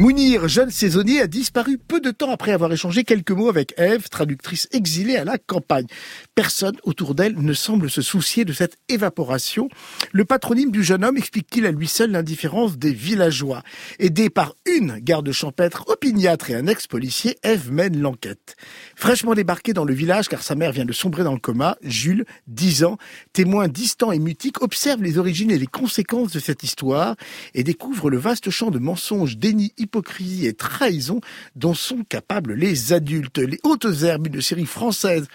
Mounir, jeune saisonnier, a disparu peu de temps après avoir échangé quelques mots avec Eve, traductrice exilée à la campagne. Personne autour d'elle ne semble se soucier de cette évaporation. Le patronyme du jeune homme explique-t-il à lui seul l'indifférence des villageois. Aidé par une garde champêtre opiniâtre et un ex-policier, Eve mène l'enquête. Fraîchement débarqué dans le village car sa mère vient de sombrer dans le coma, Jules, 10 ans, témoin distant et mutique, observe les origines et les conséquences de cette histoire et découvre le vaste champ de mensonges, déni, hypocrisie et trahison dont sont capables les adultes. Les Hautes Herbes, une série française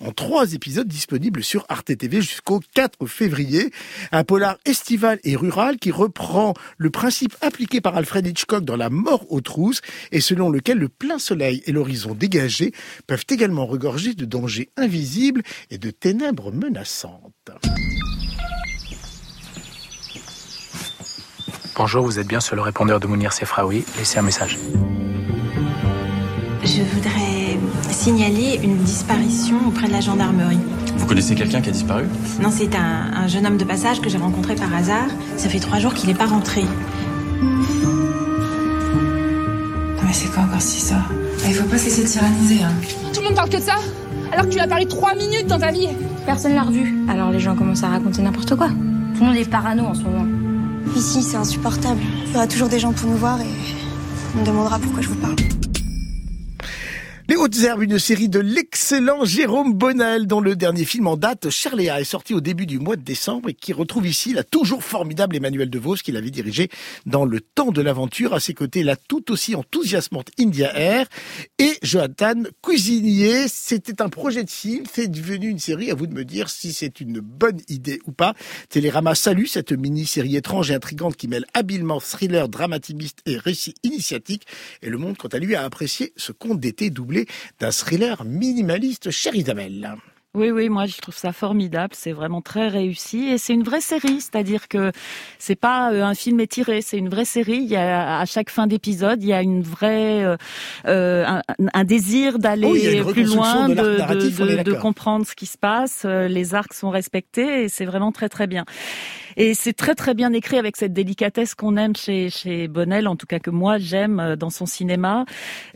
en trois épisodes disponibles sur Arte TV jusqu'au 4 février. Un polar estival et rural qui reprend le principe appliqué par Alfred Hitchcock dans La mort aux trousses et selon lequel le plein soleil et l'horizon dégagé peuvent également regorger de dangers invisibles et de ténèbres menaçantes. Bonjour, vous êtes bien sur le répondeur de Mounir Sefraoui. Laissez un message. Je voudrais signaler une disparition auprès de la gendarmerie. Vous connaissez quelqu'un qui a disparu? Non, c'est un, un jeune homme de passage que j'ai rencontré par hasard. Ça fait trois jours qu'il n'est pas rentré. Non mais c'est quoi encore cette histoire Il faut pas cesser de tyranniser. Hein. Tout le monde parle que de ça Alors que tu as parlé trois minutes dans ta vie Personne l'a revu. Alors les gens commencent à raconter n'importe quoi. Tout le monde est parano en ce moment. Ici, c'est insupportable. Il y aura toujours des gens pour nous voir et on me demandera pourquoi je vous parle. Les Hautes Herbes, une série de l'excellent Jérôme Bonnel, dont le dernier film en date, Charléa, est sorti au début du mois de décembre et qui retrouve ici la toujours formidable Emmanuel DeVos qu'il avait dirigé dans Le Temps de l'Aventure. À ses côtés, la tout aussi enthousiasmante India Air et Jonathan Cuisinier. C'était un projet de film, c'est devenu une série. À vous de me dire si c'est une bonne idée ou pas. Télérama salue cette mini-série étrange et intrigante qui mêle habilement thriller dramatimiste et récit initiatique. Et le monde, quant à lui, a apprécié ce conte d'été doublé d'un thriller cher Isabelle. Oui, oui, moi je trouve ça formidable. C'est vraiment très réussi et c'est une vraie série, c'est-à-dire que c'est pas euh, un film étiré, c'est une vraie série. Il y a à chaque fin d'épisode, il y a une vraie euh, euh un, un, désir d'aller oh, plus loin, de, de, de, de, comprendre ce qui se passe. Les arcs sont respectés et c'est vraiment très très bien. Et c'est très très bien écrit avec cette délicatesse qu'on aime chez, chez Bonnel, en tout cas que moi j'aime euh, dans son cinéma,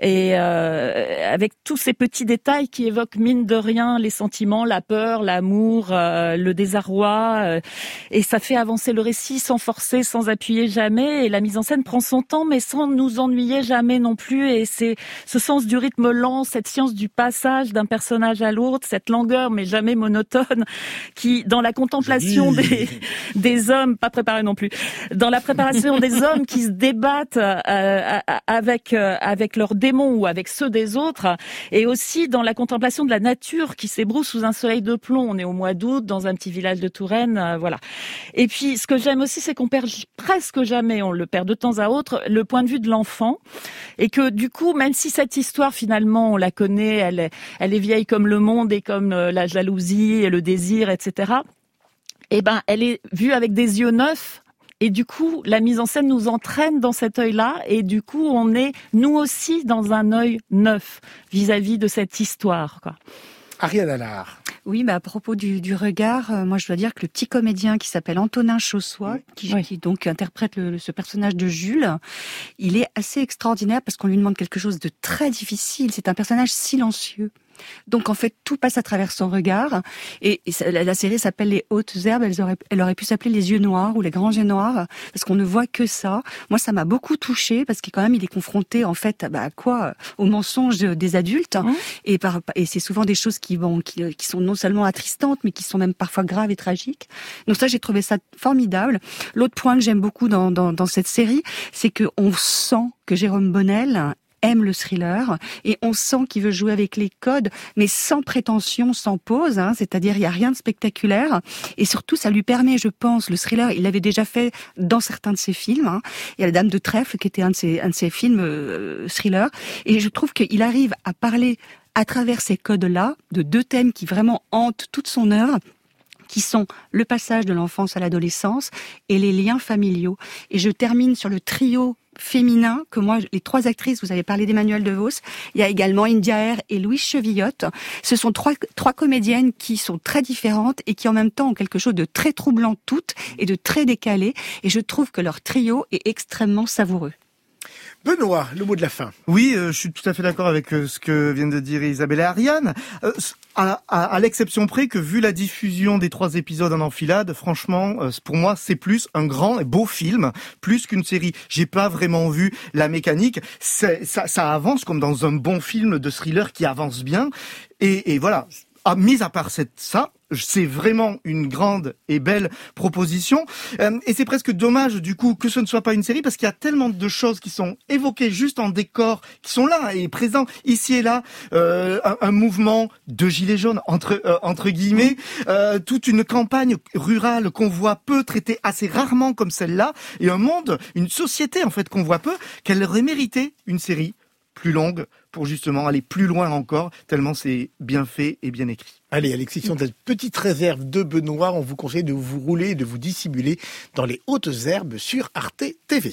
et euh, avec tous ces petits détails qui évoquent mine de rien les sentiments, la peur, l'amour, euh, le désarroi, euh, et ça fait avancer le récit sans forcer, sans appuyer jamais, et la mise en scène prend son temps, mais sans nous ennuyer jamais non plus, et c'est ce sens du rythme lent, cette science du passage d'un personnage à l'autre, cette langueur mais jamais monotone, qui dans la contemplation des, des des hommes, pas préparés non plus, dans la préparation des hommes qui se débattent euh, avec euh, avec leurs démons ou avec ceux des autres, et aussi dans la contemplation de la nature qui s'ébroue sous un soleil de plomb. On est au mois d'août dans un petit village de Touraine, euh, voilà. Et puis ce que j'aime aussi, c'est qu'on perd presque jamais, on le perd de temps à autre, le point de vue de l'enfant, et que du coup, même si cette histoire finalement on la connaît, elle est, elle est vieille comme le monde et comme la jalousie et le désir, etc eh ben, elle est vue avec des yeux neufs. Et du coup, la mise en scène nous entraîne dans cet œil-là, et du coup, on est nous aussi dans un œil neuf vis-à-vis de cette histoire. Quoi. Ariane Allard. Oui, bah à propos du, du regard, euh, moi je dois dire que le petit comédien qui s'appelle Antonin Chaussois, qui, Oui. qui donc interprète le- ce personnage de Jules, il est assez extraordinaire parce qu'on lui demande quelque chose de très difficile. C'est un personnage silencieux. Donc en fait tout passe à travers son regard et, la, la série s'appelle les hautes herbes. Elle aurait, elle aurait pu s'appeler les yeux noirs ou les grands yeux noirs parce qu'on ne voit que ça. Moi ça m'a beaucoup touchée parce qu'il quand même il est confronté en fait bah, à quoi Au mensonge des adultes Mmh. et, par, et c'est souvent des choses qui, vont, qui, qui sont non seulement attristantes, mais qui sont même parfois graves et tragiques. Donc ça, j'ai trouvé ça formidable. L'autre point que j'aime beaucoup dans, dans, dans cette série, c'est que on sent que Jérôme Bonnel aime le thriller et on sent qu'il veut jouer avec les codes mais sans prétention, sans pause, hein, c'est-à-dire il y a rien de spectaculaire et surtout ça lui permet, je pense, le thriller, il l'avait déjà fait dans certains de ses films. Hein. Il y a La Dame de Trèfle qui était un de ses, un de ses films euh, thriller et je trouve qu'il arrive à parler à travers ces codes-là de deux thèmes qui vraiment hantent toute son œuvre qui sont le passage de l'enfance à l'adolescence et les liens familiaux. Et je termine sur le trio féminin que moi, les trois actrices, vous avez parlé d'Emmanuel DeVos, il y a également India Air et Louise Chevillotte. Ce sont trois, trois comédiennes qui sont très différentes et qui en même temps ont quelque chose de très troublant toutes et de très décalé. Et je trouve que leur trio est extrêmement savoureux. Benoît, le mot de la fin. Oui, euh, je suis tout à fait d'accord avec euh, ce que viennent de dire Isabelle et Ariane. Euh, à, à, l'exception près que vu la diffusion des trois épisodes en enfilade, franchement, pour moi, c'est plus un grand et beau film, plus qu'une série. J'ai pas vraiment vu la mécanique. Ça, ça, avance comme dans un bon film de thriller qui avance bien. Et, et voilà. À, mis à part cette, ça, c'est vraiment une grande et belle proposition. Euh, et c'est presque dommage du coup que ce ne soit pas une série parce qu'il y a tellement de choses qui sont évoquées juste en décor, qui sont là et présents ici et là. Euh, un, mouvement de gilets jaunes entre euh, entre guillemets, toute une campagne rurale qu'on voit peu, traitée assez rarement comme celle-là, et un monde, une société en fait qu'on voit peu, qu'elle aurait mérité une série plus longue pour justement aller plus loin encore, tellement c'est bien fait et bien écrit. Allez, à l'exception de cette petite réserve de Benoît, on vous conseille de vous rouler et de vous dissimuler dans les hautes herbes sur Arte TV.